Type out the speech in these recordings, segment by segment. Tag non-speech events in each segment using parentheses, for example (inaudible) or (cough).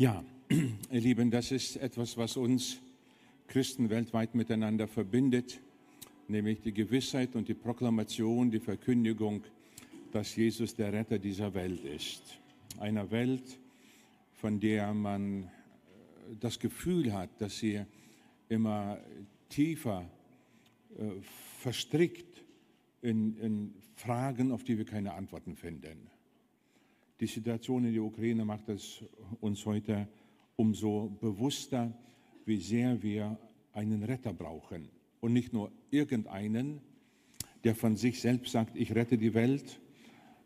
Ja, (clears throat) ihr Lieben, das ist etwas, was uns Christen weltweit miteinander verbindet, nämlich die Gewissheit und die Proklamation, die Verkündigung, dass Jesus der Retter dieser Welt ist. Einer Welt, von der man äh, das Gefühl hat, dass sie immer tiefer äh, verstrickt in, in Fragen, auf die wir keine Antworten finden. Die Situation in der Ukraine macht es uns heute umso bewusster, wie sehr wir einen Retter brauchen. Und nicht nur irgendeinen, der von sich selbst sagt, ich rette die Welt,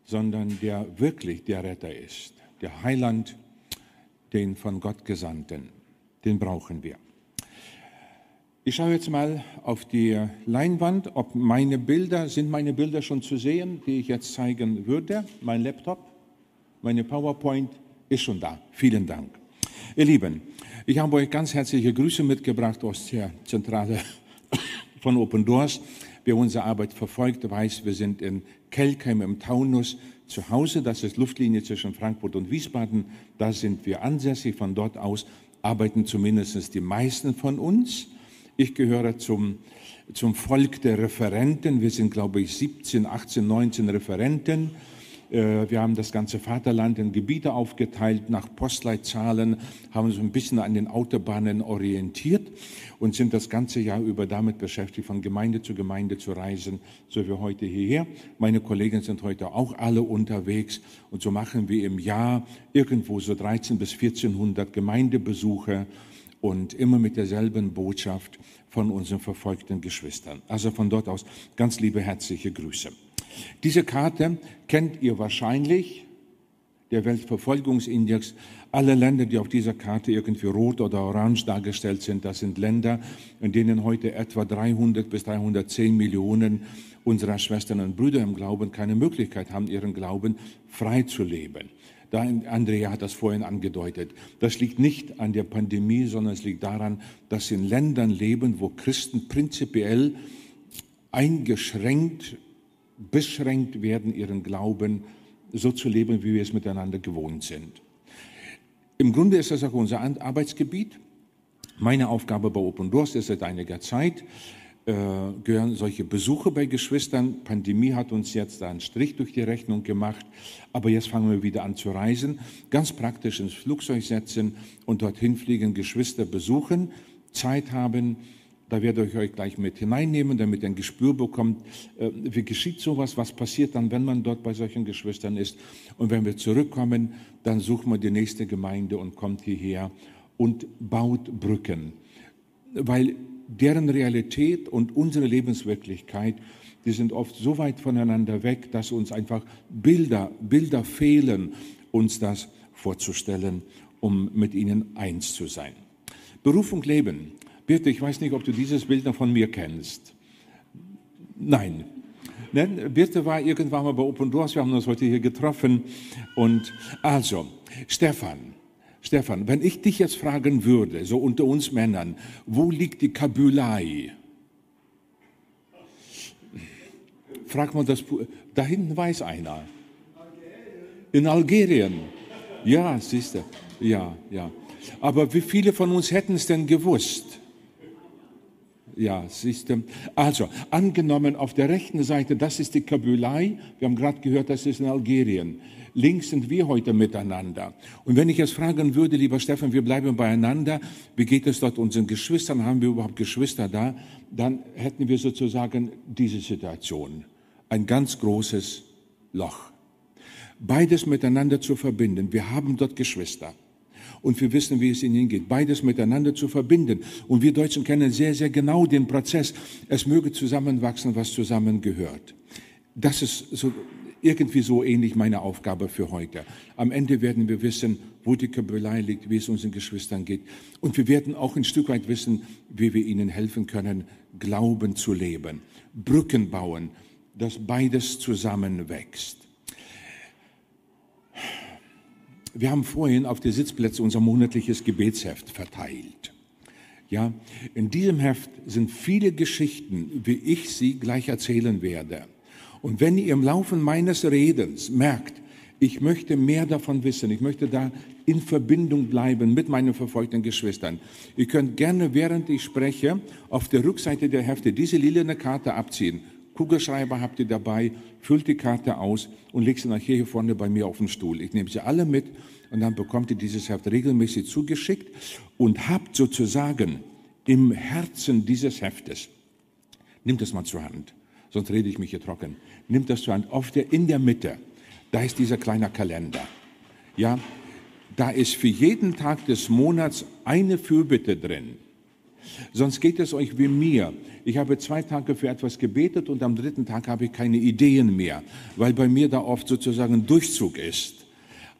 sondern der wirklich der Retter ist, der Heiland, den von Gott Gesandten. Den brauchen wir. Ich schaue jetzt mal auf die Leinwand, ob meine Bilder, sind meine Bilder schon zu sehen, die ich jetzt zeigen würde, mein Laptop. Meine PowerPoint ist schon da. Vielen Dank. Ihr Lieben, ich habe euch ganz herzliche Grüße mitgebracht aus der Zentrale (coughs) von Open Doors. Wer unsere Arbeit verfolgt, weiß, wir sind in Kelkheim im Taunus zu Hause. Das ist Luftlinie zwischen Frankfurt und Wiesbaden. Da sind wir ansässig. Von dort aus arbeiten zumindest die meisten von uns. Ich gehöre zum, zum Volk der Referenten. Wir sind, glaube ich, 17, 18, 19 Referenten wir haben das ganze Vaterland in Gebiete aufgeteilt nach Postleitzahlen, haben uns ein bisschen an den Autobahnen orientiert und sind das ganze Jahr über damit beschäftigt, von Gemeinde zu Gemeinde zu reisen, so wie heute hierher. Meine Kollegen sind heute auch alle unterwegs und so machen wir im Jahr irgendwo so 13 bis 1400 Gemeindebesuche und immer mit derselben Botschaft von unseren verfolgten Geschwistern. Also von dort aus ganz liebe herzliche Grüße. Diese Karte kennt ihr wahrscheinlich, der Weltverfolgungsindex. Alle Länder, die auf dieser Karte irgendwie rot oder orange dargestellt sind, das sind Länder, in denen heute etwa 300 bis 310 Millionen unserer Schwestern und Brüder im Glauben keine Möglichkeit haben, ihren Glauben frei zu leben. Da, Andrea hat das vorhin angedeutet. Das liegt nicht an der Pandemie, sondern es liegt daran, dass in Ländern leben, wo Christen prinzipiell eingeschränkt beschränkt werden, ihren Glauben so zu leben, wie wir es miteinander gewohnt sind. Im Grunde ist das auch unser Arbeitsgebiet. Meine Aufgabe bei Open Doors ist seit einiger Zeit, äh, gehören solche Besuche bei Geschwistern. Pandemie hat uns jetzt da einen Strich durch die Rechnung gemacht, aber jetzt fangen wir wieder an zu reisen, ganz praktisch ins Flugzeug setzen und dorthin fliegen, Geschwister besuchen, Zeit haben, da werde ich euch gleich mit hineinnehmen, damit ihr ein Gespür bekommt, äh, wie geschieht sowas, was passiert dann, wenn man dort bei solchen Geschwistern ist. Und wenn wir zurückkommen, dann sucht man die nächste Gemeinde und kommt hierher und baut Brücken. Weil deren Realität und unsere Lebenswirklichkeit, die sind oft so weit voneinander weg, dass uns einfach Bilder, Bilder fehlen, uns das vorzustellen, um mit ihnen eins zu sein. Berufung Leben. Birte, ich weiß nicht, ob du dieses Bild noch von mir kennst. Nein. Birte war irgendwann mal bei Open Doors, wir haben uns heute hier getroffen. Und also, Stefan, Stefan, wenn ich dich jetzt fragen würde, so unter uns Männern, wo liegt die Kabylei? Frag mal das, da hinten weiß einer. In Algerien. Ja, siehst du. Ja, ja. Aber wie viele von uns hätten es denn gewusst? Ja, siehst du. Also, angenommen auf der rechten Seite, das ist die Kabylei. Wir haben gerade gehört, das ist in Algerien. Links sind wir heute miteinander. Und wenn ich jetzt fragen würde, lieber Stefan, wir bleiben beieinander, wie geht es dort unseren Geschwistern? Haben wir überhaupt Geschwister da? Dann hätten wir sozusagen diese Situation. Ein ganz großes Loch. Beides miteinander zu verbinden. Wir haben dort Geschwister und wir wissen, wie es ihnen geht. Beides miteinander zu verbinden. Und wir Deutschen kennen sehr, sehr genau den Prozess. Es möge zusammenwachsen, was zusammengehört. Das ist so, irgendwie so ähnlich meine Aufgabe für heute. Am Ende werden wir wissen, wo die Kabelei liegt, wie es unseren Geschwistern geht. Und wir werden auch ein Stück weit wissen, wie wir ihnen helfen können, Glauben zu leben, Brücken bauen, dass beides zusammenwächst. Wir haben vorhin auf die Sitzplätze unser monatliches Gebetsheft verteilt. Ja, in diesem Heft sind viele Geschichten, wie ich sie gleich erzählen werde. Und wenn ihr im Laufe meines Redens merkt, Ich möchte mehr davon wissen. Ich möchte da in Verbindung bleiben mit meinen verfolgten Geschwistern. Ihr könnt gerne, während ich spreche, auf der Rückseite der Hefte diese lilane Karte abziehen. Kugelschreiber habt ihr dabei, füllt die Karte aus und legt sie nachher hier vorne bei mir auf den Stuhl. Ich nehme sie alle mit und dann bekommt ihr dieses Heft regelmäßig zugeschickt und habt sozusagen im Herzen dieses Heftes, nimmt das mal zur Hand, sonst rede ich mich hier trocken, nimmt das zur Hand, auf der, in der Mitte, da ist dieser kleine Kalender. Ja, da ist für jeden Tag des Monats eine Fürbitte drin. Sonst geht es euch wie mir. Ich habe zwei Tage für etwas gebetet und am dritten Tag habe ich keine Ideen mehr, weil bei mir da oft sozusagen Durchzug ist.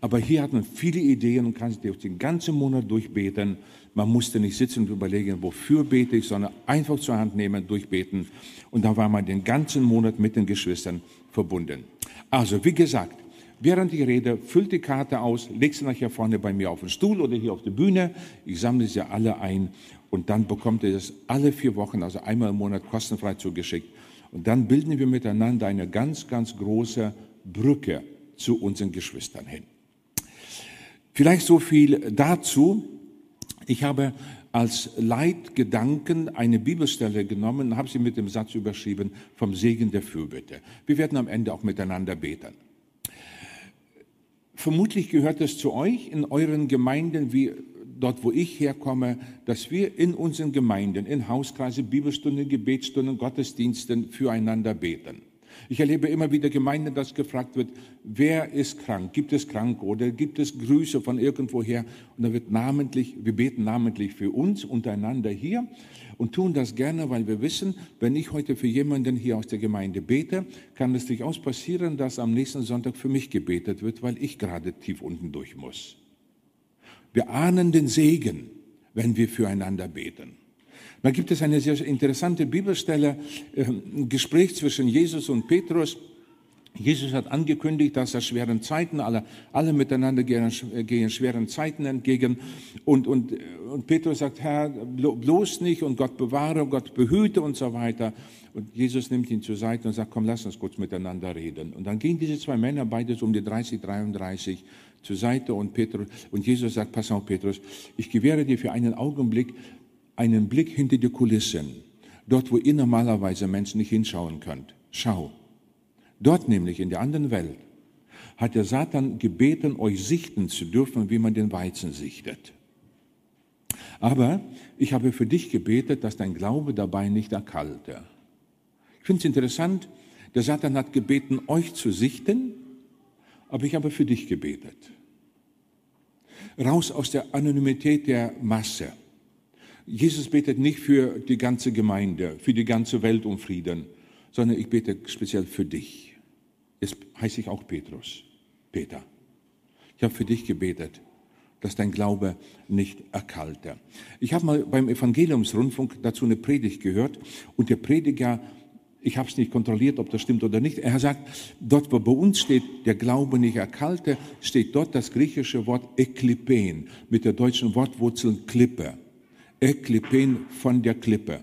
Aber hier hat man viele Ideen und kann sich den ganzen Monat durchbeten. Man musste nicht sitzen und überlegen, wofür bete ich, sondern einfach zur Hand nehmen, durchbeten. Und da war man den ganzen Monat mit den Geschwistern verbunden. Also, wie gesagt, während ich rede, füllt die Karte aus, legt sie nachher vorne bei mir auf den Stuhl oder hier auf der Bühne. Ich sammle sie alle ein und dann bekommt ihr das alle vier Wochen, also einmal im Monat kostenfrei zugeschickt. Und dann bilden wir miteinander eine ganz, ganz große Brücke zu unseren Geschwistern hin. Vielleicht so viel dazu. Ich habe als Leitgedanken eine Bibelstelle genommen und habe sie mit dem Satz überschrieben vom Segen der Fürbitte. Wir werden am Ende auch miteinander beten. Vermutlich gehört es zu euch in euren Gemeinden, wie dort, wo ich herkomme, dass wir in unseren Gemeinden, in Hauskreise, Bibelstunden, Gebetsstunden, Gottesdiensten füreinander beten. Ich erlebe immer wieder Gemeinden, dass gefragt wird, wer ist krank? Gibt es Kranke oder gibt es Grüße von irgendwoher? Und da wird namentlich, wir beten namentlich für uns untereinander hier und tun das gerne, weil wir wissen, wenn ich heute für jemanden hier aus der Gemeinde bete, kann es durchaus passieren, dass am nächsten Sonntag für mich gebetet wird, weil ich gerade tief unten durch muss. Wir ahnen den Segen, wenn wir füreinander beten. Da gibt es eine sehr interessante Bibelstelle, ein ähm, Gespräch zwischen Jesus und Petrus. Jesus hat angekündigt, dass er schweren Zeiten, alle, alle miteinander gehen, gehen schweren Zeiten entgegen. Und, und, und Petrus sagt, Herr, bloß nicht und Gott bewahre, Gott behüte und so weiter. Und Jesus nimmt ihn zur Seite und sagt, komm, lass uns kurz miteinander reden. Und dann gehen diese zwei Männer, beide so um die 30, 33, zur Seite und Petrus, und Jesus sagt, pass auf, Petrus, ich gewähre dir für einen Augenblick einen Blick hinter die Kulissen, dort wo ihr normalerweise Menschen nicht hinschauen könnt. Schau. Dort nämlich in der anderen Welt hat der Satan gebeten, euch sichten zu dürfen, wie man den Weizen sichtet. Aber ich habe für dich gebetet, dass dein Glaube dabei nicht erkalte. Ich finde es interessant, der Satan hat gebeten, euch zu sichten, aber ich habe für dich gebetet. Raus aus der Anonymität der Masse. Jesus betet nicht für die ganze Gemeinde, für die ganze Welt um Frieden, sondern ich bete speziell für dich. Jetzt heiße ich auch Petrus, Peter. Ich habe für dich gebetet, dass dein Glaube nicht erkalte. Ich habe mal beim Evangeliumsrundfunk dazu eine Predigt gehört und der Prediger, ich habe es nicht kontrolliert, ob das stimmt oder nicht, er sagt, dort wo bei uns steht, der Glaube nicht erkalte, steht dort das griechische Wort eklipen mit der deutschen Wortwurzel Klippe. Eklipen von der Klippe.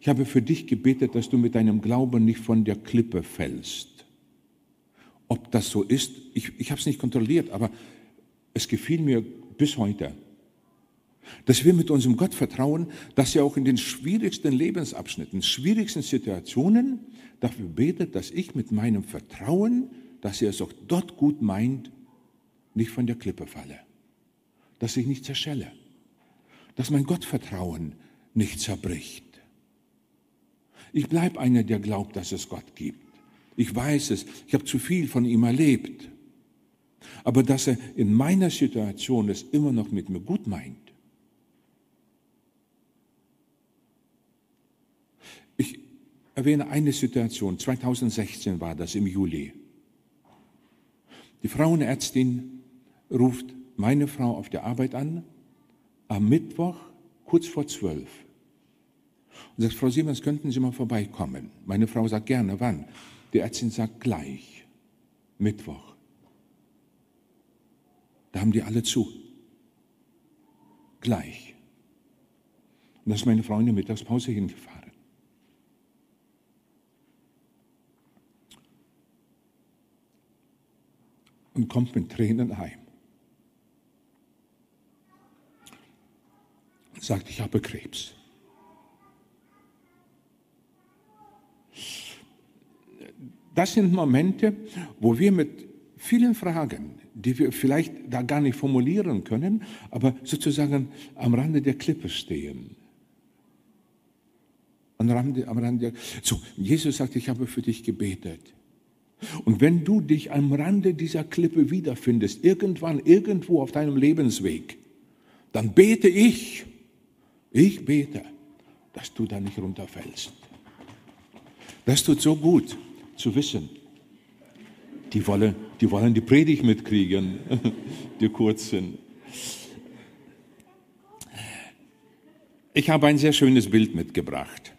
Ich habe für dich gebetet, dass du mit deinem Glauben nicht von der Klippe fällst. Ob das so ist, ich, ich habe es nicht kontrolliert, aber es gefiel mir bis heute. Dass wir mit unserem Gott vertrauen, dass er auch in den schwierigsten Lebensabschnitten, schwierigsten Situationen dafür betet, dass ich mit meinem Vertrauen, dass er es auch dort gut meint, nicht von der Klippe falle, dass ich nicht zerschelle dass mein Gottvertrauen nicht zerbricht. Ich bleibe einer, der glaubt, dass es Gott gibt. Ich weiß es, ich habe zu viel von ihm erlebt. Aber dass er in meiner Situation es immer noch mit mir gut meint. Ich erwähne eine Situation, 2016 war das im Juli. Die Frauenärztin ruft meine Frau auf der Arbeit an am Mittwoch kurz vor zwölf und sagt, Frau Siemens, könnten Sie mal vorbeikommen? Meine Frau sagt gerne, wann? Die Ärztin sagt gleich, Mittwoch. Da haben die alle zu. Gleich. Und da ist meine Frau in die Mittagspause hingefahren. Und kommt mit Tränen heim. Und sagt, ich habe Krebs. Das sind Momente, wo wir mit vielen Fragen, die wir vielleicht da gar nicht formulieren können, aber sozusagen am Rande der Klippe stehen. Am Rande, am Rande. So, Jesus sagt, ich habe für dich gebetet. Und wenn du dich am Rande dieser Klippe wiederfindest, irgendwann, irgendwo auf deinem Lebensweg, dann bete ich, ich bete, dass du da nicht runterfällst. Das tut so gut zu wissen. Die wollen die, wollen die Predigt mitkriegen, (laughs) die kurzen. Ich habe ein sehr schönes Bild mitgebracht.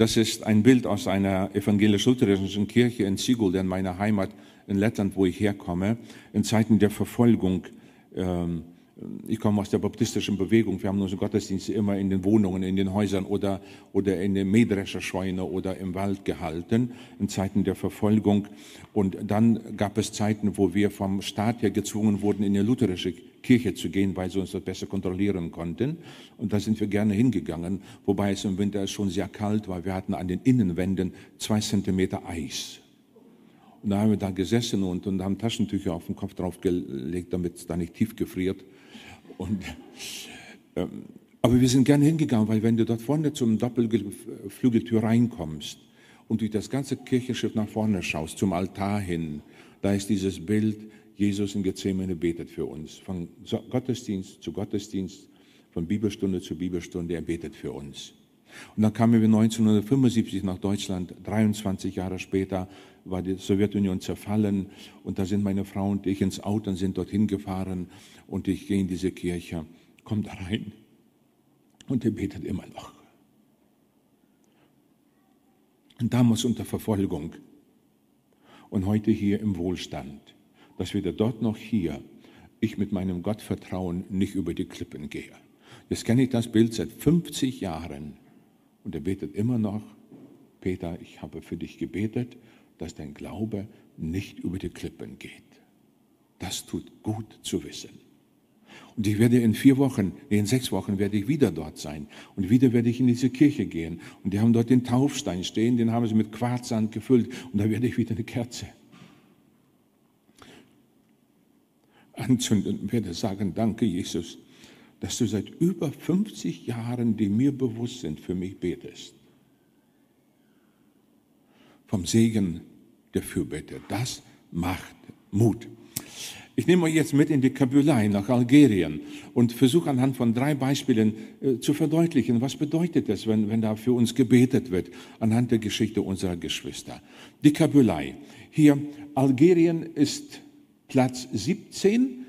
Das ist ein Bild aus einer evangelisch-lutherischen Kirche in Sigulda, in meiner Heimat in Lettland, wo ich herkomme, in Zeiten der Verfolgung. Ähm, ich komme aus der baptistischen Bewegung. Wir haben unsere Gottesdienste immer in den Wohnungen, in den Häusern oder, oder in der Mähdrescherscheune oder im Wald gehalten, in Zeiten der Verfolgung. Und dann gab es Zeiten, wo wir vom Staat her gezwungen wurden, in die lutherische Kirche zu gehen, weil sie uns das besser kontrollieren konnten. Und da sind wir gerne hingegangen, wobei es im Winter schon sehr kalt war. Wir hatten an den Innenwänden zwei Zentimeter Eis. Und da haben wir da gesessen und, und haben Taschentücher auf den Kopf draufgelegt, damit es da nicht tief gefriert. Und, ähm, aber wir sind gerne hingegangen, weil wenn du dort vorne zum Doppelflügeltür reinkommst und durch das ganze Kirchenschiff nach vorne schaust, zum Altar hin, da ist dieses Bild, Jesus in Gethsemane betet für uns. Von Gottesdienst zu Gottesdienst, von Bibelstunde zu Bibelstunde, er betet für uns. Und dann kamen wir 1975 nach Deutschland, 23 Jahre später war die Sowjetunion zerfallen und da sind meine Frau und ich ins Auto und sind dorthin gefahren und ich gehe in diese Kirche, komm da rein und er betet immer noch. Und damals unter Verfolgung und heute hier im Wohlstand dass weder dort noch hier ich mit meinem Gottvertrauen nicht über die Klippen gehe. Jetzt kenne ich das Bild seit 50 Jahren und er betet immer noch, Peter, ich habe für dich gebetet, dass dein Glaube nicht über die Klippen geht. Das tut gut zu wissen. Und ich werde in vier Wochen, in sechs Wochen werde ich wieder dort sein. Und wieder werde ich in diese Kirche gehen. Und die haben dort den Taufstein stehen, den haben sie mit Quarzsand gefüllt. Und da werde ich wieder eine Kerze anzünden und werde sagen, danke Jesus, dass du seit über 50 Jahren, die mir bewusst sind, für mich betest. Vom Segen der Fürbitte. Das macht Mut. Ich nehme euch jetzt mit in die Kabylei nach Algerien und versuche anhand von drei Beispielen äh, zu verdeutlichen, was bedeutet es, wenn, wenn da für uns gebetet wird, anhand der Geschichte unserer Geschwister. Die Kabylei. Hier, Algerien ist Platz 17,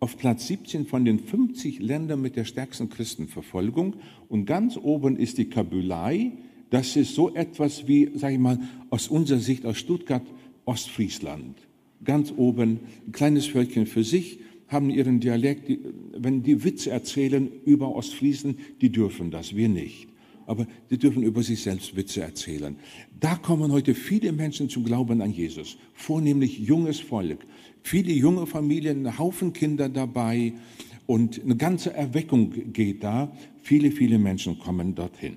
auf Platz 17 von den 50 Ländern mit der stärksten Christenverfolgung. Und ganz oben ist die Kabylei. Das ist so etwas wie, sage ich mal, aus unserer Sicht aus Stuttgart, Ostfriesland. Ganz oben, ein kleines Völkchen für sich, haben ihren Dialekt. Wenn die Witze erzählen über Ostfriesen, die dürfen das, wir nicht aber sie dürfen über sich selbst Witze erzählen. Da kommen heute viele Menschen zum Glauben an Jesus, vornehmlich junges Volk, viele junge Familien, ein Haufen Kinder dabei und eine ganze Erweckung geht da. Viele, viele Menschen kommen dorthin.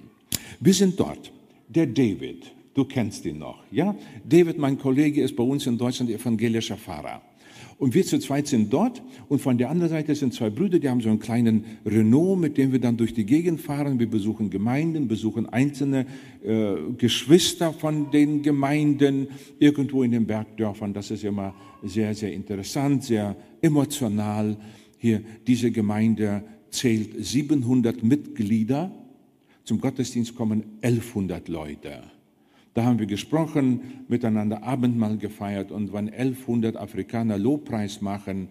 Wir sind dort. Der David, du kennst ihn noch, ja? David, mein Kollege, ist bei uns in Deutschland evangelischer Pfarrer. Und wir zu zweit sind dort und von der anderen Seite sind zwei Brüder, die haben so einen kleinen Renault, mit dem wir dann durch die Gegend fahren. Wir besuchen Gemeinden, besuchen einzelne äh, Geschwister von den Gemeinden irgendwo in den Bergdörfern. Das ist immer sehr, sehr interessant, sehr emotional. Hier, diese Gemeinde zählt 700 Mitglieder. Zum Gottesdienst kommen 1100 Leute. Da haben wir gesprochen, miteinander Abendmahl gefeiert und wenn 1100 Afrikaner Lobpreis machen,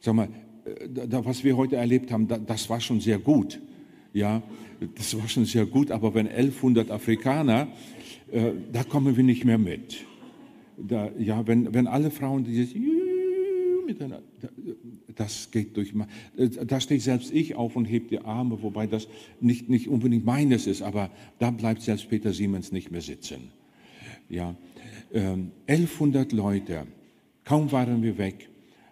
sag mal, äh, da, was wir heute erlebt haben, da, das war schon sehr gut. Ja, das war schon sehr gut, aber wenn 1100 Afrikaner, äh, da kommen wir nicht mehr mit. Da, ja, wenn, wenn alle Frauen dieses das geht durch. Äh, da stehe selbst ich auf und heb die Arme, wobei das nicht, nicht unbedingt meines ist, aber da bleibt selbst Peter Siemens nicht mehr sitzen. Ja, ähm, 1100 Leute. Kaum waren wir weg,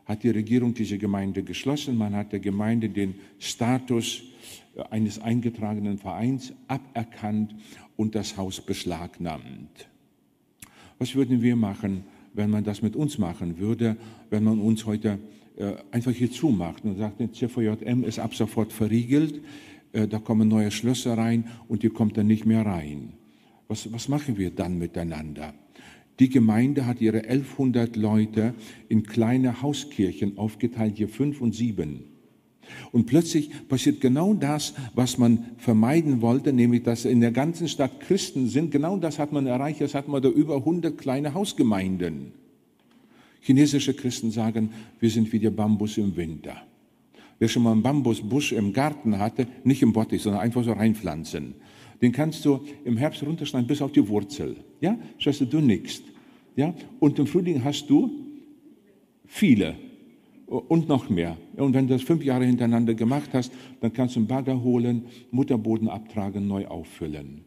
hat die Regierung diese Gemeinde geschlossen. Man hat der Gemeinde den Status äh, eines eingetragenen Vereins aberkannt und das Haus beschlagnahmt. Was würden wir machen, wenn man das mit uns machen würde, wenn man uns heute äh, einfach hier zumacht und sagt, der CVJM ist ab sofort verriegelt, äh, da kommen neue Schlösser rein und ihr kommt dann nicht mehr rein. Was, was machen wir dann miteinander? Die Gemeinde hat ihre 1100 Leute in kleine Hauskirchen aufgeteilt, hier fünf und sieben. Und plötzlich passiert genau das, was man vermeiden wollte, nämlich dass in der ganzen Stadt Christen sind. Genau das hat man erreicht. Jetzt hat man da über 100 kleine Hausgemeinden. Chinesische Christen sagen, wir sind wie der Bambus im Winter. Wer schon mal einen Bambusbusch im Garten hatte, nicht im Bottich, sondern einfach so reinpflanzen, den kannst du im Herbst runterschneiden bis auf die Wurzel. Ja, scheiße, du nix. Ja, und im Frühling hast du viele und noch mehr. Und wenn du das fünf Jahre hintereinander gemacht hast, dann kannst du einen Bagger holen, Mutterboden abtragen, neu auffüllen.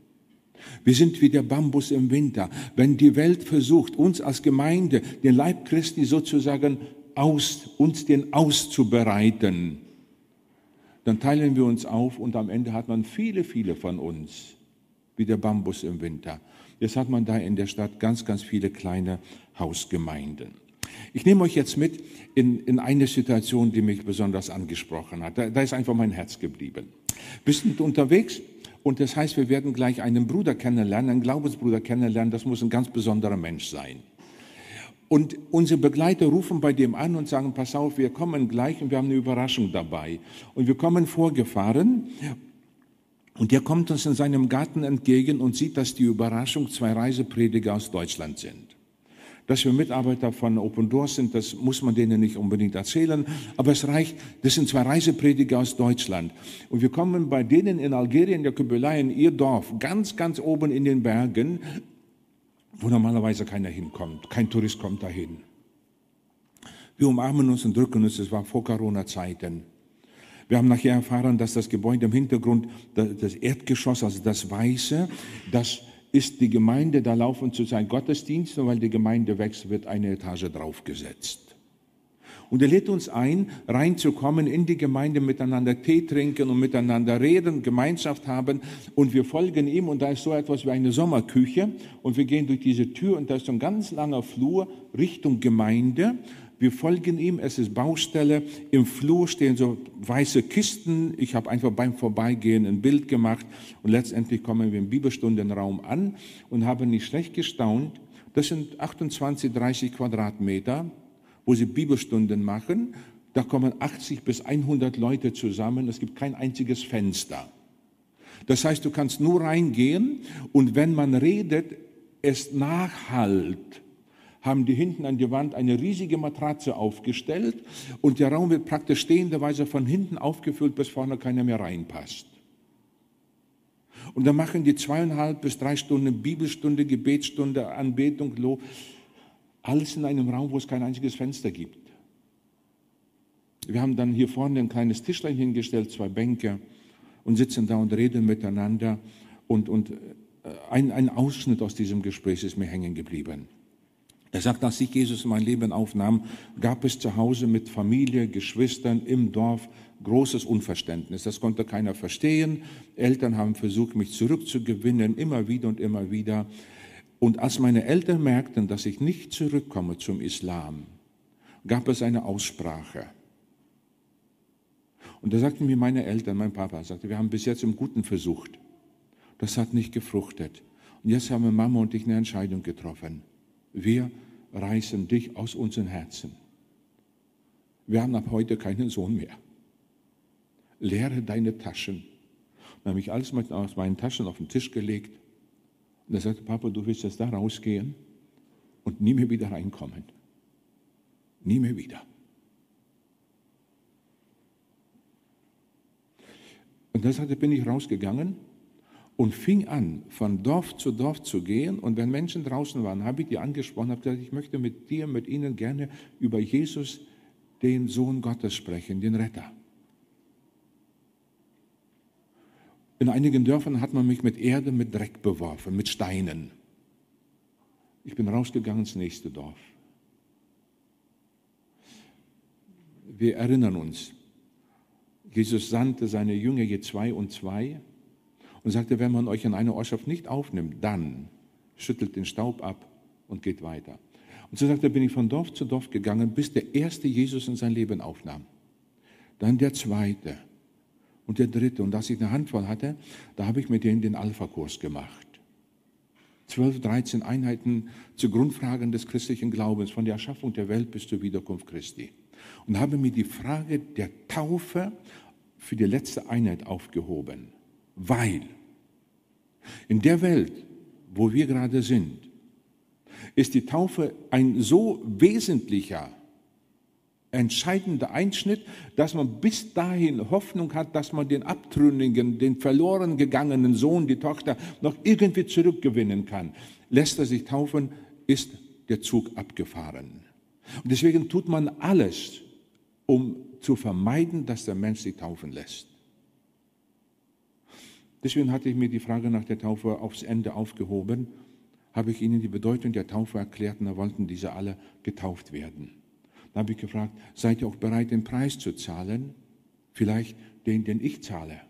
Wir sind wie der Bambus im Winter. Wenn die Welt versucht, uns als Gemeinde, den Leib Christi sozusagen aus, uns den auszubereiten, dann teilen wir uns auf und am Ende hat man viele, viele von uns, wie der Bambus im Winter. Jetzt hat man da in der Stadt ganz, ganz viele kleine Hausgemeinden. Ich nehme euch jetzt mit in, in eine Situation, die mich besonders angesprochen hat. Da, da ist einfach mein Herz geblieben. Wir sind unterwegs und das heißt, wir werden gleich einen Bruder kennenlernen, einen Glaubensbruder kennenlernen. Das muss ein ganz besonderer Mensch sein. Und unsere Begleiter rufen bei dem an und sagen, pass auf, wir kommen gleich und wir haben eine Überraschung dabei. Und wir kommen vorgefahren und der kommt uns in seinem Garten entgegen und sieht, dass die Überraschung zwei Reiseprediger aus Deutschland sind. Dass wir Mitarbeiter von Open Doors sind, das muss man denen nicht unbedingt erzählen, aber es reicht, das sind zwei Reiseprediger aus Deutschland. Und wir kommen bei denen in Algerien, der Kübelei, in ihr Dorf, ganz, ganz oben in den Bergen, wo normalerweise keiner hinkommt. Kein Tourist kommt dahin. Wir umarmen uns und drücken uns, es war vor Corona-Zeiten. Wir haben nachher erfahren, dass das Gebäude im Hintergrund, das Erdgeschoss, also das Weiße, das ist die Gemeinde, da laufen zurzeit Gottesdienste, weil die Gemeinde wächst, wird eine Etage draufgesetzt. Und er lädt uns ein, reinzukommen in die Gemeinde, miteinander Tee trinken und miteinander reden, Gemeinschaft haben. Und wir folgen ihm und da ist so etwas wie eine Sommerküche. Und wir gehen durch diese Tür und da ist so ein ganz langer Flur Richtung Gemeinde. Wir folgen ihm, es ist Baustelle. Im Flur stehen so weiße Kisten. Ich habe einfach beim Vorbeigehen ein Bild gemacht und letztendlich kommen wir im Bibelstundenraum an und haben nicht schlecht gestaunt. Das sind 28, 30 Quadratmeter, wo sie Bibelstunden machen. Da kommen 80 bis 100 Leute zusammen. Es gibt kein einziges Fenster. Das heißt, du kannst nur reingehen und wenn man redet, es nachhalt haben die hinten an die Wand eine riesige Matratze aufgestellt und der Raum wird praktisch stehenderweise von hinten aufgefüllt, bis vorne keiner mehr reinpasst. Und dann machen die zweieinhalb bis drei Stunden Bibelstunde, Gebetsstunde, Anbetung, Lob, alles in einem Raum, wo es kein einziges Fenster gibt. Wir haben dann hier vorne ein kleines Tischlein hingestellt, zwei Bänke und sitzen da und reden miteinander. Und, und äh, ein, ein Ausschnitt aus diesem Gespräch ist mir hängen geblieben. Er sagt, als ich Jesus in mein Leben aufnahm, gab es zu Hause mit Familie, Geschwistern im Dorf großes Unverständnis. Das konnte keiner verstehen. Eltern haben versucht, mich zurückzugewinnen, immer wieder und immer wieder. Und als meine Eltern merkten, dass ich nicht zurückkomme zum Islam, gab es eine Aussprache. Und da sagten mir meine Eltern, mein Papa sagte, wir haben bis jetzt im Guten versucht. Das hat nicht gefruchtet. Und jetzt haben Mama und ich eine Entscheidung getroffen. Wir reißen dich aus unseren Herzen. Wir haben ab heute keinen Sohn mehr. Leere deine Taschen. Dann habe ich alles aus meinen Taschen auf den Tisch gelegt. Und er sagte, Papa, du willst jetzt da rausgehen und nie mehr wieder reinkommen. Nie mehr wieder. Und dann sagte, bin ich rausgegangen und fing an, von Dorf zu Dorf zu gehen. Und wenn Menschen draußen waren, habe ich die angesprochen, habe gesagt, ich möchte mit dir, mit ihnen gerne über Jesus, den Sohn Gottes sprechen, den Retter. In einigen Dörfern hat man mich mit Erde, mit Dreck beworfen, mit Steinen. Ich bin rausgegangen ins nächste Dorf. wir erinnern uns, Jesus sandte seine Jünger je zwei und zwei und sagte, wenn man euch in eine Ortschaft nicht aufnimmt, dann schüttelt den Staub ab und geht weiter. Und so sagte er, bin ich von Dorf zu Dorf gegangen, bis der erste Jesus in sein Leben aufnahm. Dann der zweite und der dritte. Und als ich eine Handvoll hatte, da habe ich mit denen den Alpha-Kurs gemacht. 12, 13 Einheiten zu Grundfragen des christlichen Glaubens, von der Erschaffung der Welt bis zur Wiederkunft Christi. Und habe mir die Frage der Taufe für die letzte Einheit aufgehoben. Weil in der Welt, wo wir gerade sind, ist die Taufe ein so wesentlicher, entscheidender Einschnitt, dass man bis dahin Hoffnung hat, dass man den Abtrünnigen, den verloren gegangenen Sohn, die Tochter noch irgendwie zurückgewinnen kann. Lässt er sich taufen, ist der Zug abgefahren. Und deswegen tut man alles, um zu vermeiden, dass der Mensch sich taufen lässt. Deswegen hatte ich mir die Frage nach der Taufe aufs Ende aufgehoben, habe ich ihnen die Bedeutung der Taufe erklärt und da wollten diese alle getauft werden. Dann habe ich gefragt, seid ihr auch bereit, den Preis zu zahlen? Vielleicht den, den ich zahle.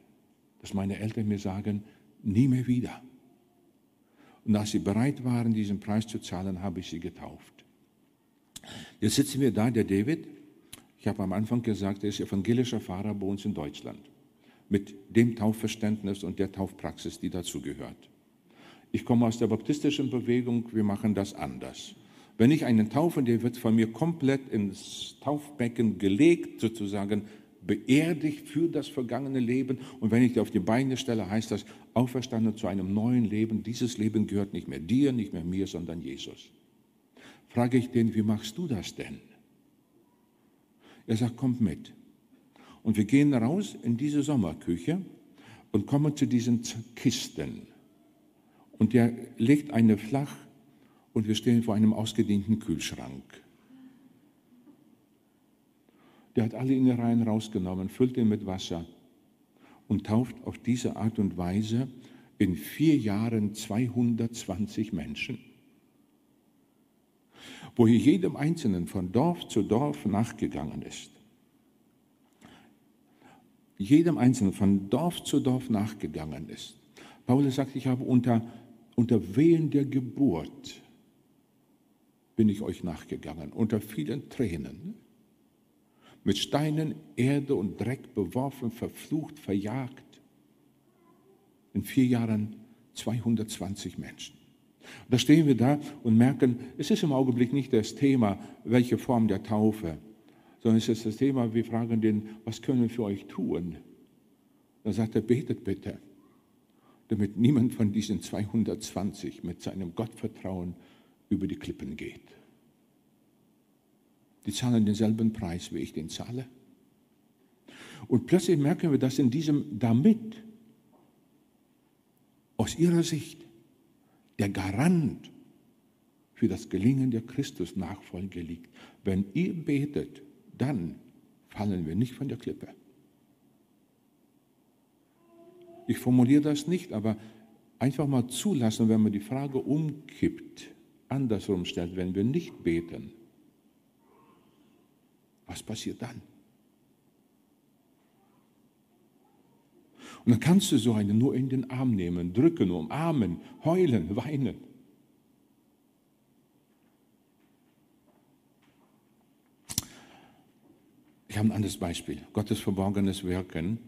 Dass meine Eltern mir sagen, nie mehr wieder. Und als sie bereit waren, diesen Preis zu zahlen, habe ich sie getauft. Jetzt sitzen wir da, der David. Ich habe am Anfang gesagt, er ist evangelischer Pfarrer bei uns in Deutschland mit dem Taufverständnis und der Taufpraxis, die dazugehört. Ich komme aus der baptistischen Bewegung, wir machen das anders. Wenn ich einen taufe, der wird von mir komplett ins Taufbecken gelegt, sozusagen beerdigt für das vergangene Leben. Und wenn ich dir auf die Beine stelle, heißt das auferstanden zu einem neuen Leben. Dieses Leben gehört nicht mehr dir, nicht mehr mir, sondern Jesus. Frage ich den, wie machst du das denn? Er sagt, kommt mit. Und wir gehen raus in diese Sommerküche und kommen zu diesen Kisten. Und der legt eine flach und wir stehen vor einem ausgedienten Kühlschrank. Der hat alle Innereien rausgenommen, füllt ihn mit Wasser und tauft auf diese Art und Weise in vier Jahren 220 Menschen. Wo hier jedem Einzelnen von Dorf zu Dorf nachgegangen ist jedem Einzelnen von Dorf zu Dorf nachgegangen ist. Paulus sagt, ich habe unter, unter Wehen der Geburt bin ich euch nachgegangen, unter vielen Tränen, mit Steinen, Erde und Dreck beworfen, verflucht, verjagt. In vier Jahren 220 Menschen. Da stehen wir da und merken, es ist im Augenblick nicht das Thema, welche Form der Taufe sondern es ist das Thema, wir fragen den, was können wir für euch tun? Dann sagt er, betet bitte, damit niemand von diesen 220 mit seinem Gottvertrauen über die Klippen geht. Die zahlen denselben Preis, wie ich den zahle. Und plötzlich merken wir, dass in diesem damit aus ihrer Sicht der Garant für das Gelingen der Christusnachfolge liegt. Wenn ihr betet, dann fallen wir nicht von der Klippe. Ich formuliere das nicht, aber einfach mal zulassen, wenn man die Frage umkippt, andersrum stellt, wenn wir nicht beten, was passiert dann? Und dann kannst du so einen nur in den Arm nehmen, drücken, umarmen, heulen, weinen. Ich habe ein anderes Beispiel. Gottes verborgenes Wirken.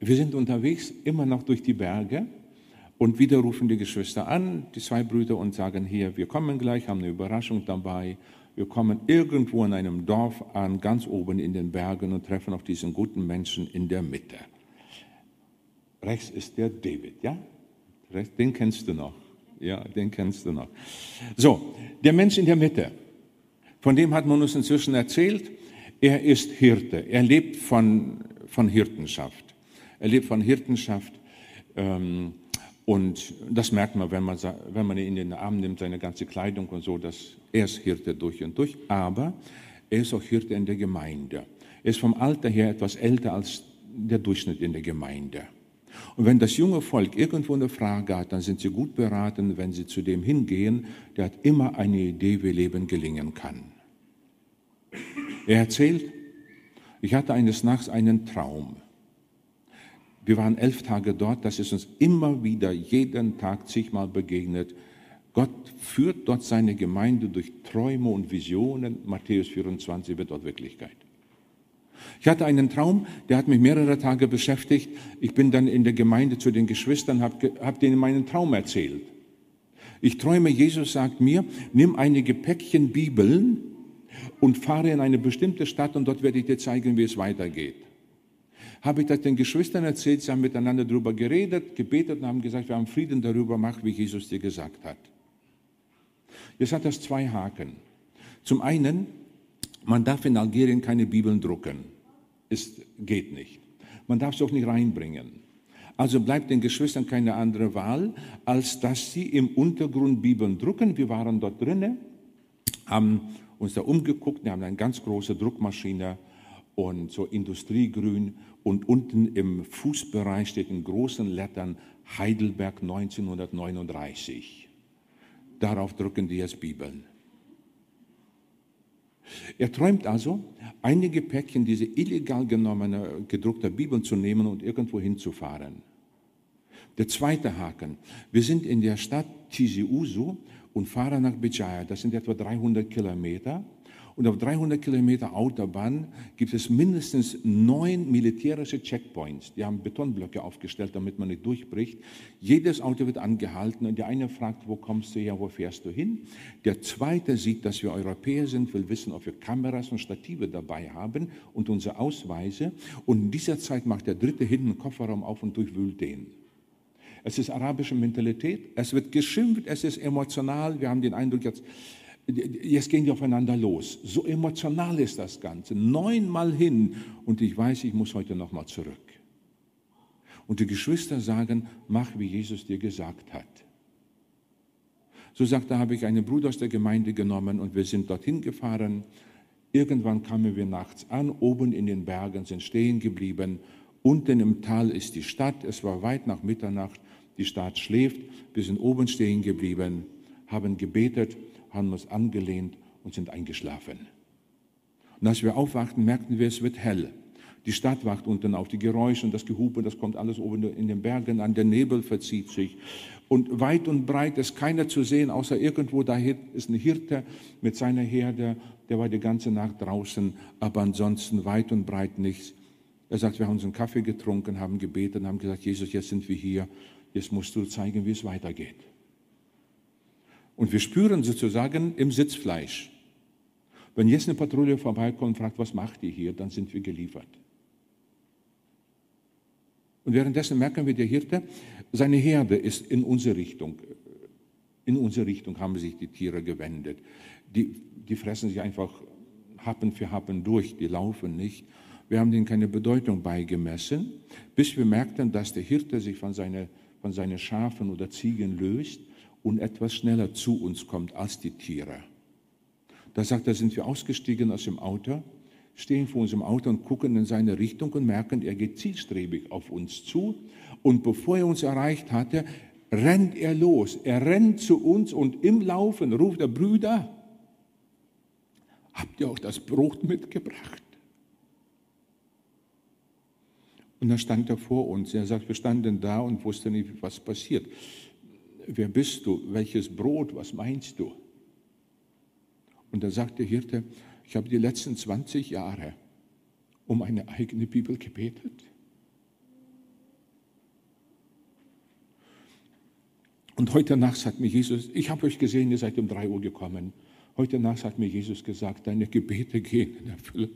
Wir sind unterwegs immer noch durch die Berge und wieder rufen die Geschwister an, die zwei Brüder, und sagen hier, wir kommen gleich, haben eine Überraschung dabei. Wir kommen irgendwo in einem Dorf an, ganz oben in den Bergen und treffen auf diesen guten Menschen in der Mitte. Rechts ist der David, ja? Den kennst du noch. Ja, den kennst du noch. So, der Mensch in der Mitte. Von dem hat man uns inzwischen erzählt, er ist Hirte. Er lebt von, von Hirtenschaft. Er lebt von Hirtenschaft. Ähm, und das merkt man wenn, man, wenn man ihn in den Arm nimmt, seine ganze Kleidung und so, dass er ist Hirte durch und durch. Aber er ist auch Hirte in der Gemeinde. Er ist vom Alter her etwas älter als der Durchschnitt in der Gemeinde. Und wenn das junge Volk irgendwo eine Frage hat, dann sind sie gut beraten, wenn sie zu dem hingehen, der hat immer eine Idee, wie Leben gelingen kann. Er erzählt, ich hatte eines Nachts einen Traum. Wir waren elf Tage dort, das ist uns immer wieder jeden Tag zigmal begegnet. Gott führt dort seine Gemeinde durch Träume und Visionen. Matthäus 24 wird dort Wirklichkeit. Ich hatte einen Traum, der hat mich mehrere Tage beschäftigt. Ich bin dann in der Gemeinde zu den Geschwistern, habe hab denen meinen Traum erzählt. Ich träume, Jesus sagt mir, nimm einige Päckchen Bibeln und fahre in eine bestimmte Stadt und dort werde ich dir zeigen, wie es weitergeht. Habe ich das den Geschwistern erzählt, sie haben miteinander darüber geredet, gebetet und haben gesagt, wir haben Frieden darüber gemacht, wie Jesus dir gesagt hat. Jetzt hat das zwei Haken. Zum einen, man darf in Algerien keine Bibeln drucken. Es geht nicht. Man darf es auch nicht reinbringen. Also bleibt den Geschwistern keine andere Wahl, als dass sie im Untergrund Bibeln drucken. Wir waren dort drinnen, haben uns da umgeguckt, wir haben eine ganz große Druckmaschine und so Industriegrün und unten im Fußbereich steht in großen Lettern Heidelberg 1939. Darauf drücken die jetzt Bibeln. Er träumt also, einige Päckchen diese illegal genommene, gedruckte Bibeln zu nehmen und irgendwo hinzufahren. Der zweite Haken. Wir sind in der Stadt Tizi Ouzou und fahren nach Bijaya. Das sind etwa 300 Kilometer. Und auf 300 Kilometer Autobahn gibt es mindestens neun militärische Checkpoints. Die haben Betonblöcke aufgestellt, damit man nicht durchbricht. Jedes Auto wird angehalten und der eine fragt, wo kommst du her, wo fährst du hin? Der zweite sieht, dass wir Europäer sind, will wissen, ob wir Kameras und Stative dabei haben und unsere Ausweise. Und in dieser Zeit macht der dritte hinten einen Kofferraum auf und durchwühlt den. Es ist arabische Mentalität. Es wird geschimpft, es ist emotional. Wir haben den Eindruck, jetzt jetzt gehen die aufeinander los. So emotional ist das Ganze. Neunmal hin und ich weiß, ich muss heute nochmal zurück. Und die Geschwister sagen, mach, wie Jesus dir gesagt hat. So sagt er, habe ich einen Bruder aus der Gemeinde genommen und wir sind dorthin gefahren. Irgendwann kamen wir nachts an, oben in den Bergen, sind stehen geblieben. Unten im Tal ist die Stadt. Es war weit nach Mitternacht. Die Stadt schläft. Wir sind oben stehen geblieben, haben gebetet haben uns angelehnt und sind eingeschlafen. Und als wir aufwachten, merkten wir, es wird hell. Die Stadt wacht unten auf, die Geräusche und das Gehupe, das kommt alles oben in den Bergen an, der Nebel verzieht sich. Und weit und breit ist keiner zu sehen, außer irgendwo da ist ein Hirte mit seiner Herde, der war die ganze Nacht draußen, aber ansonsten weit und breit nichts. Er sagt, wir haben unseren Kaffee getrunken, haben gebetet, haben gesagt, Jesus, jetzt sind wir hier, jetzt musst du zeigen, wie es weitergeht. Und wir spüren sozusagen im Sitzfleisch. Wenn jetzt eine Patrouille vorbeikommt und fragt, was macht ihr hier, dann sind wir geliefert. Und währenddessen merken wir, der Hirte, seine Herde ist in unsere Richtung. In unsere Richtung haben sich die Tiere gewendet. Die, die fressen sich einfach Happen für Happen durch, die laufen nicht. Wir haben denen keine Bedeutung beigemessen, bis wir merkten, dass der Hirte sich von, seine, von seinen Schafen oder Ziegen löst und etwas schneller zu uns kommt als die Tiere. Da sagt er, sind wir ausgestiegen aus dem Auto, stehen vor unserem Auto und gucken in seine Richtung und merken, er geht zielstrebig auf uns zu. Und bevor er uns erreicht hatte, rennt er los. Er rennt zu uns und im Laufen ruft er, Brüder, habt ihr auch das Brot mitgebracht? Und dann stand er vor uns. Er sagt, wir standen da und wussten nicht, was passiert wer bist du? Welches Brot? Was meinst du? Und da sagt der Hirte, ich habe die letzten 20 Jahre um eine eigene Bibel gebetet. Und heute Nacht hat mir Jesus, ich habe euch gesehen, ihr seid um drei Uhr gekommen. Heute Nacht hat mir Jesus gesagt, deine Gebete gehen in Erfüllung.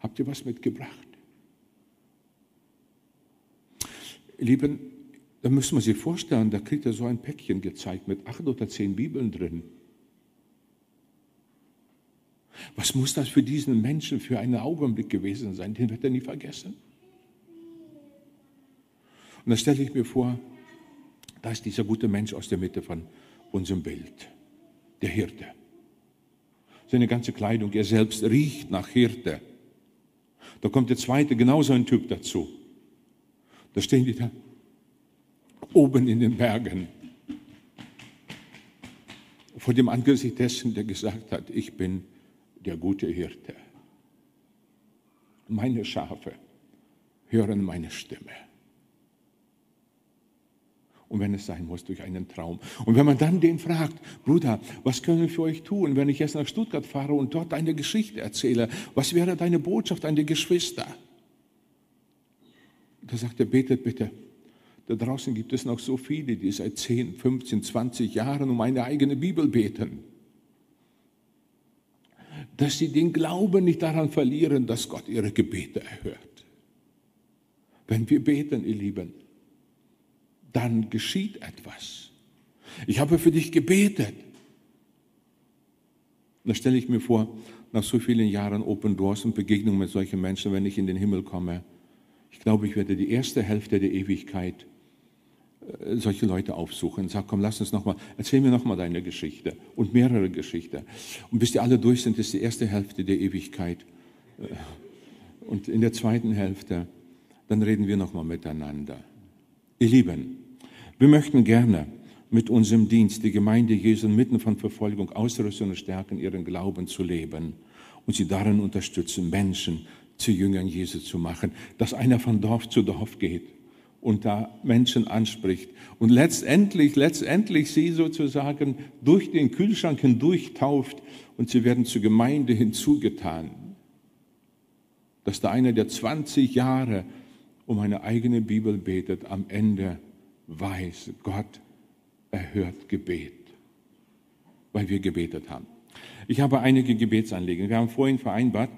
Habt ihr was mitgebracht? Lieben, da müssen wir sich vorstellen, da kriegt er so ein Päckchen gezeigt mit acht oder zehn Bibeln drin. Was muss das für diesen Menschen für einen Augenblick gewesen sein? Den wird er nie vergessen. Und da stelle ich mir vor, da ist dieser gute Mensch aus der Mitte von unserem Bild, der Hirte. Seine ganze Kleidung, er selbst riecht nach Hirte. Da kommt der zweite, genauso ein Typ dazu. Da stehen die da oben in den Bergen. Vor dem Angesicht dessen, der gesagt hat, ich bin der gute Hirte. Meine Schafe hören meine Stimme. Und wenn es sein muss, durch einen Traum. Und wenn man dann den fragt, Bruder, was können wir für euch tun, wenn ich jetzt nach Stuttgart fahre und dort eine Geschichte erzähle? Was wäre deine Botschaft an die Geschwister? Da sagt er, betet bitte. Da draußen gibt es noch so viele, die seit 10, 15, 20 Jahren um eine eigene Bibel beten dass sie den Glauben nicht daran verlieren, dass Gott ihre Gebete erhört. Wenn wir beten, ihr Lieben, dann geschieht etwas. Ich habe für dich gebetet. Da stelle ich mir vor, nach so vielen Jahren Open Doors und Begegnung mit solchen Menschen, wenn ich in den Himmel komme, ich glaube, ich werde die erste Hälfte der Ewigkeit solche Leute aufsuchen und sag, komm, lass uns nochmal, erzähl mir nochmal deine Geschichte und mehrere Geschichten. Und bis die alle durch sind, ist die erste Hälfte der Ewigkeit. Äh, und in der zweiten Hälfte, dann reden wir nochmal miteinander. Ihr Lieben, wir möchten gerne mit unserem Dienst die Gemeinde Jesu mitten von Verfolgung ausrüsten und stärken, ihren Glauben zu leben und sie darin unterstützen, Menschen zu Jüngern Jesu zu machen, dass einer von Dorf zu Dorf geht und da Menschen anspricht und letztendlich, letztendlich sie sozusagen durch den Kühlschrank hindurch tauft und sie werden zur Gemeinde hinzugetan. Dass da einer, der 20 Jahre um eine eigene Bibel betet, am Ende weiß, Gott erhört Gebet, weil wir gebetet haben. Ich habe einige Gebetsanliegen. Wir haben vorhin vereinbart,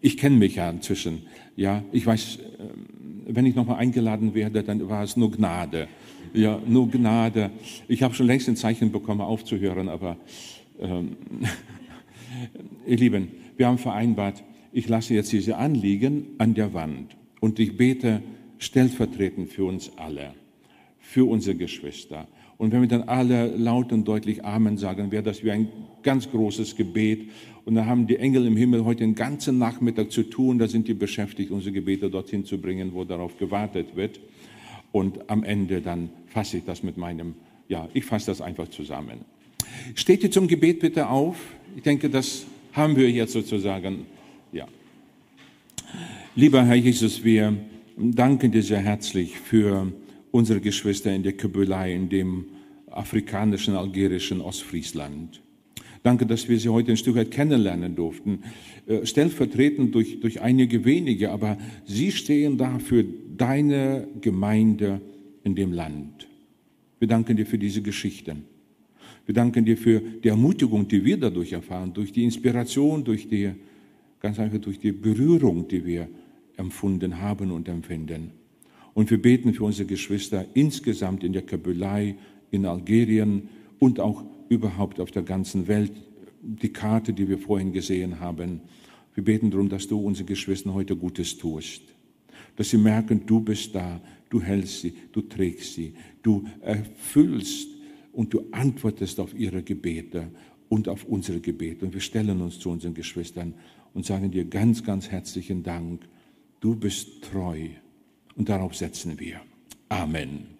ich kenne mich ja inzwischen, ja, ich weiß, ähm, wenn ich nochmal eingeladen werde, dann war es nur Gnade. Ja, nur Gnade. Ich habe schon längst ein Zeichen bekommen, aufzuhören, aber ähm, (laughs) ihr Lieben, wir haben vereinbart, ich lasse jetzt diese Anliegen an der Wand und ich bete stellvertretend für uns alle, für unsere Geschwister. Und wenn wir dann alle laut und deutlich Amen sagen, wäre das wie ein ganz großes Gebet. Und da haben die Engel im Himmel heute den ganzen Nachmittag zu tun. Da sind die beschäftigt, unsere Gebete dorthin zu bringen, wo darauf gewartet wird. Und am Ende dann fasse ich das mit meinem, ja, ich fasse das einfach zusammen. Steht ihr zum Gebet bitte auf. Ich denke, das haben wir jetzt sozusagen, ja. Lieber Herr Jesus, wir danken dir sehr herzlich für unsere Geschwister in der Kabylei, in dem afrikanischen, algerischen Ostfriesland. Danke, dass wir sie heute ein Stück weit kennenlernen durften, äh, stellvertretend durch, durch einige wenige, aber sie stehen da für deine Gemeinde in dem Land. Wir danken dir für diese Geschichten. Wir danken dir für die Ermutigung, die wir dadurch erfahren, durch die Inspiration, durch die, ganz einfach durch die Berührung, die wir empfunden haben und empfinden. Und wir beten für unsere Geschwister insgesamt in der Kabylei, in Algerien und auch überhaupt auf der ganzen Welt. Die Karte, die wir vorhin gesehen haben. Wir beten darum, dass du unsere Geschwister heute Gutes tust. Dass sie merken, du bist da, du hältst sie, du trägst sie, du erfüllst und du antwortest auf ihre Gebete und auf unsere Gebete. Und wir stellen uns zu unseren Geschwistern und sagen dir ganz, ganz herzlichen Dank. Du bist treu. Und darauf setzen wir. Amen.